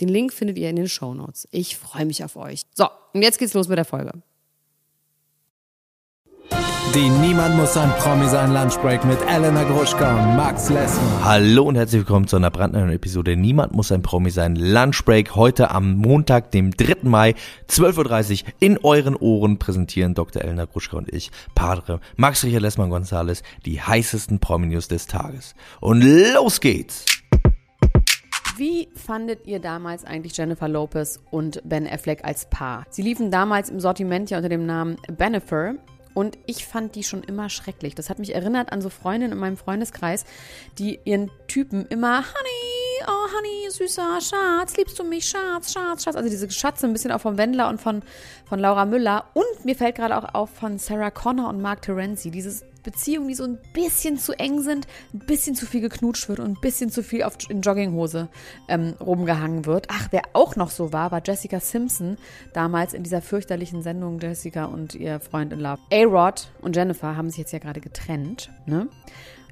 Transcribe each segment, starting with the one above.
Den Link findet ihr in den Show Notes. Ich freue mich auf euch. So, und jetzt geht's los mit der Folge. Die Niemand muss ein Promi sein Lunchbreak mit Elena Gruschka und Max Lessmann. Hallo und herzlich willkommen zu einer brandneuen Episode Niemand muss ein Promi sein Lunchbreak. Heute am Montag, dem 3. Mai, 12.30 Uhr in euren Ohren präsentieren Dr. Elena Gruschka und ich, Padre Max Richard Lessmann Gonzales, die heißesten Promi-News des Tages. Und los geht's! Wie fandet ihr damals eigentlich Jennifer Lopez und Ben Affleck als Paar? Sie liefen damals im Sortiment ja unter dem Namen Benefer. Und ich fand die schon immer schrecklich. Das hat mich erinnert an so Freundinnen in meinem Freundeskreis, die ihren Typen immer Honey, oh Honey, süßer Schatz, liebst du mich, Schatz, Schatz, Schatz. Also diese Schatze ein bisschen auch von Wendler und von, von Laura Müller. Und mir fällt gerade auch auf von Sarah Connor und Mark Terenzi. Dieses Beziehungen, die so ein bisschen zu eng sind, ein bisschen zu viel geknutscht wird und ein bisschen zu viel auf, in Jogginghose ähm, rumgehangen wird. Ach, wer auch noch so war, war Jessica Simpson, damals in dieser fürchterlichen Sendung Jessica und ihr Freund in Love. A-Rod und Jennifer haben sich jetzt ja gerade getrennt. Ne?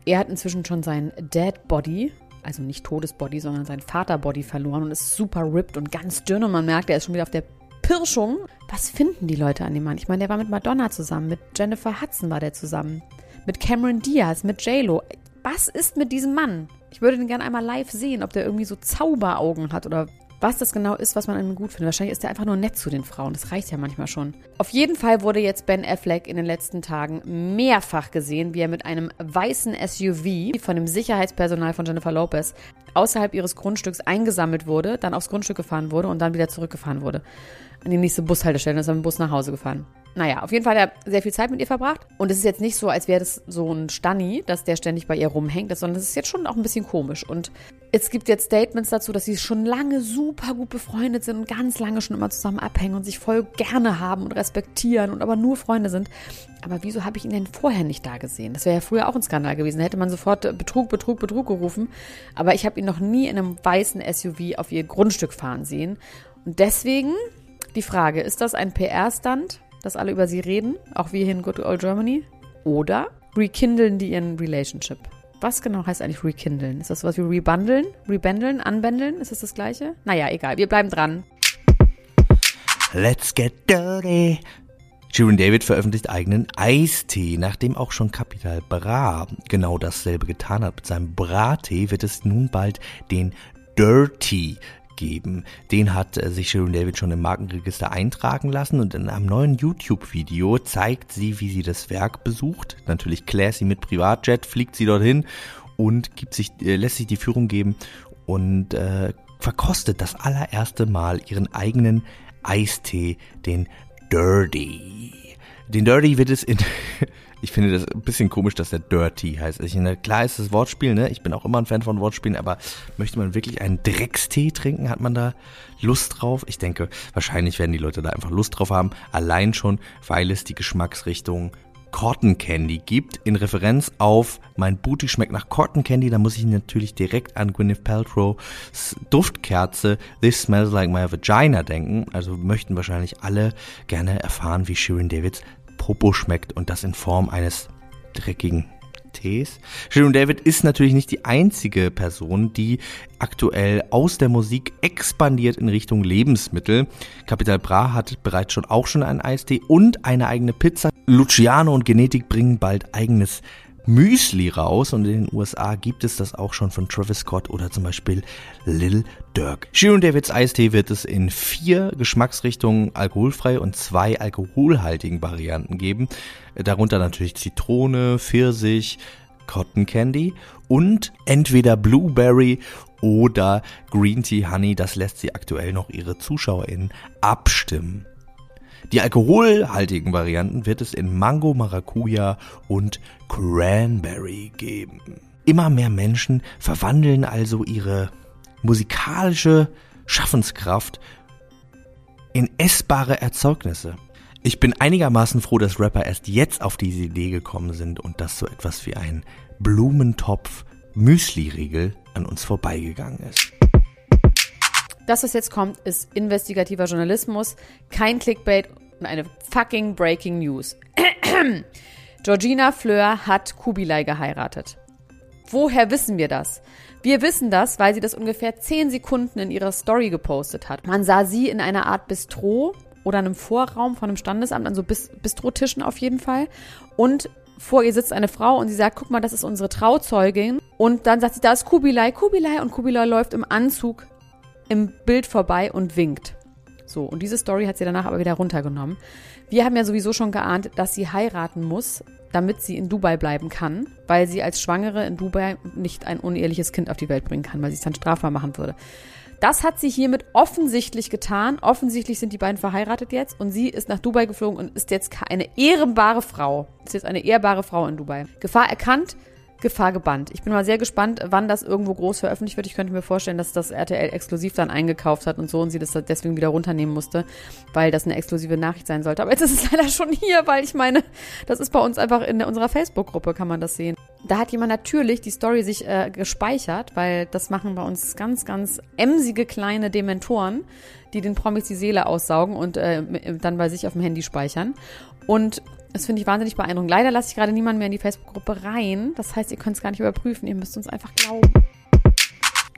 Er hat inzwischen schon sein Dead Body, also nicht Todesbody, sondern sein Vaterbody verloren und ist super ripped und ganz dünn und man merkt, er ist schon wieder auf der Pirschung. Was finden die Leute an dem Mann? Ich meine, der war mit Madonna zusammen, mit Jennifer Hudson war der zusammen mit Cameron Diaz, mit JLo. Was ist mit diesem Mann? Ich würde den gerne einmal live sehen, ob der irgendwie so Zauberaugen hat oder was das genau ist, was man an ihm gut findet. Wahrscheinlich ist er einfach nur nett zu den Frauen. Das reicht ja manchmal schon. Auf jeden Fall wurde jetzt Ben Affleck in den letzten Tagen mehrfach gesehen, wie er mit einem weißen SUV von dem Sicherheitspersonal von Jennifer Lopez außerhalb ihres Grundstücks eingesammelt wurde, dann aufs Grundstück gefahren wurde und dann wieder zurückgefahren wurde. An die nächste Bushaltestelle und ist mit dem Bus nach Hause gefahren. Naja, auf jeden Fall hat er sehr viel Zeit mit ihr verbracht. Und es ist jetzt nicht so, als wäre das so ein Stanni, dass der ständig bei ihr rumhängt, sondern es ist jetzt schon auch ein bisschen komisch. Und es gibt jetzt Statements dazu, dass sie schon lange super gut befreundet sind und ganz lange schon immer zusammen abhängen und sich voll gerne haben und respektieren und aber nur Freunde sind. Aber wieso habe ich ihn denn vorher nicht da gesehen? Das wäre ja früher auch ein Skandal gewesen. Da hätte man sofort Betrug, Betrug, Betrug gerufen. Aber ich habe ihn noch nie in einem weißen SUV auf ihr Grundstück fahren sehen. Und deswegen die Frage, ist das ein PR-Stand? Dass alle über sie reden, auch wir hier in Good Old Germany? Oder rekindlen die ihren Relationship? Was genau heißt eigentlich rekindlen? Ist das was wie rebundeln? Rebändeln? Anbändeln? Ist das das gleiche? Naja, egal. Wir bleiben dran. Let's get dirty. Shirin David veröffentlicht eigenen Eistee, nachdem auch schon Capital Bra genau dasselbe getan hat mit seinem Brattee, wird es nun bald den Dirty geben. Den hat äh, sich Sharon David schon im Markenregister eintragen lassen und in einem neuen YouTube-Video zeigt sie, wie sie das Werk besucht. Natürlich classy mit Privatjet, fliegt sie dorthin und gibt sich, äh, lässt sich die Führung geben und äh, verkostet das allererste Mal ihren eigenen Eistee, den Dirty. Den Dirty wird es in Ich finde das ein bisschen komisch, dass der Dirty heißt. Ich meine, klar ist das Wortspiel, ne? Ich bin auch immer ein Fan von Wortspielen, aber möchte man wirklich einen Dreckstee trinken? Hat man da Lust drauf? Ich denke, wahrscheinlich werden die Leute da einfach Lust drauf haben. Allein schon, weil es die Geschmacksrichtung Cotton Candy gibt, in Referenz auf mein Booty schmeckt nach Cotton Candy, da muss ich natürlich direkt an Gwyneth Paltrow's Duftkerze This Smells Like My Vagina denken. Also möchten wahrscheinlich alle gerne erfahren, wie Shirin Davids Popo schmeckt und das in Form eines dreckigen Tees. Sharon David ist natürlich nicht die einzige Person, die aktuell aus der Musik expandiert in Richtung Lebensmittel. Capital Bra hat bereits schon auch schon einen Eistee und eine eigene Pizza. Luciano und Genetik bringen bald eigenes Müsli raus und in den USA gibt es das auch schon von Travis Scott oder zum Beispiel Lil Durk. Sharon Davids Eistee wird es in vier Geschmacksrichtungen alkoholfrei und zwei alkoholhaltigen Varianten geben. Darunter natürlich Zitrone, Pfirsich, Cotton Candy und entweder Blueberry oder Green Tea Honey. Das lässt sie aktuell noch ihre ZuschauerInnen abstimmen. Die alkoholhaltigen Varianten wird es in Mango, Maracuja und Cranberry geben. Immer mehr Menschen verwandeln also ihre musikalische Schaffenskraft in essbare Erzeugnisse. Ich bin einigermaßen froh, dass Rapper erst jetzt auf diese Idee gekommen sind und dass so etwas wie ein Blumentopf Müsli-Riegel an uns vorbeigegangen ist. Das, was jetzt kommt, ist investigativer Journalismus, kein Clickbait und eine fucking Breaking News. Georgina Fleur hat Kubilai geheiratet. Woher wissen wir das? Wir wissen das, weil sie das ungefähr 10 Sekunden in ihrer Story gepostet hat. Man sah sie in einer Art Bistro oder einem Vorraum von einem Standesamt, an so Bistrotischen auf jeden Fall. Und vor ihr sitzt eine Frau und sie sagt, guck mal, das ist unsere Trauzeugin. Und dann sagt sie, da ist Kubilai, Kubilai. Und Kubilai läuft im Anzug im Bild vorbei und winkt. So, und diese Story hat sie danach aber wieder runtergenommen. Wir haben ja sowieso schon geahnt, dass sie heiraten muss, damit sie in Dubai bleiben kann, weil sie als Schwangere in Dubai nicht ein uneheliches Kind auf die Welt bringen kann, weil sie es dann strafbar machen würde. Das hat sie hiermit offensichtlich getan. Offensichtlich sind die beiden verheiratet jetzt und sie ist nach Dubai geflogen und ist jetzt eine ehrbare Frau. Ist jetzt eine ehrbare Frau in Dubai. Gefahr erkannt, Gefahr gebannt. Ich bin mal sehr gespannt, wann das irgendwo groß veröffentlicht wird. Ich könnte mir vorstellen, dass das RTL exklusiv dann eingekauft hat und so und sie das deswegen wieder runternehmen musste, weil das eine exklusive Nachricht sein sollte. Aber jetzt ist es leider schon hier, weil ich meine, das ist bei uns einfach in unserer Facebook-Gruppe, kann man das sehen. Da hat jemand natürlich die Story sich äh, gespeichert, weil das machen bei uns ganz, ganz emsige kleine Dementoren, die den Promis die Seele aussaugen und äh, dann bei sich auf dem Handy speichern. Und das finde ich wahnsinnig beeindruckend. Leider lasse ich gerade niemanden mehr in die Facebook-Gruppe rein. Das heißt, ihr könnt es gar nicht überprüfen. Ihr müsst uns einfach glauben.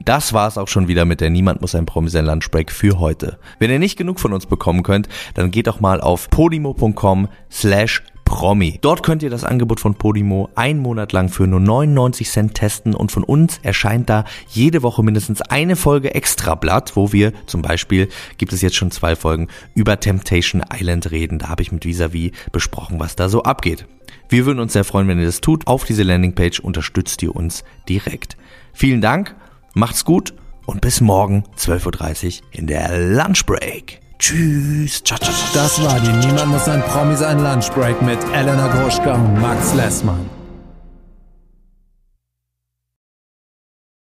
Das war's auch schon wieder mit der Niemand muss ein Promi sein Lunchbreak für heute. Wenn ihr nicht genug von uns bekommen könnt, dann geht doch mal auf podimo.com slash Promi. Dort könnt ihr das Angebot von Podimo einen Monat lang für nur 99 Cent testen und von uns erscheint da jede Woche mindestens eine Folge Extrablatt, wo wir zum Beispiel, gibt es jetzt schon zwei Folgen, über Temptation Island reden. Da habe ich mit Visavi besprochen, was da so abgeht. Wir würden uns sehr freuen, wenn ihr das tut. Auf diese Landingpage unterstützt ihr uns direkt. Vielen Dank, macht's gut und bis morgen 12.30 Uhr in der Lunchbreak. Tschüss. Ciao, ciao, ciao. Das war die Niemand muss ein Promi sein Lunchbreak mit Elena Gruschka und Max Lessmann.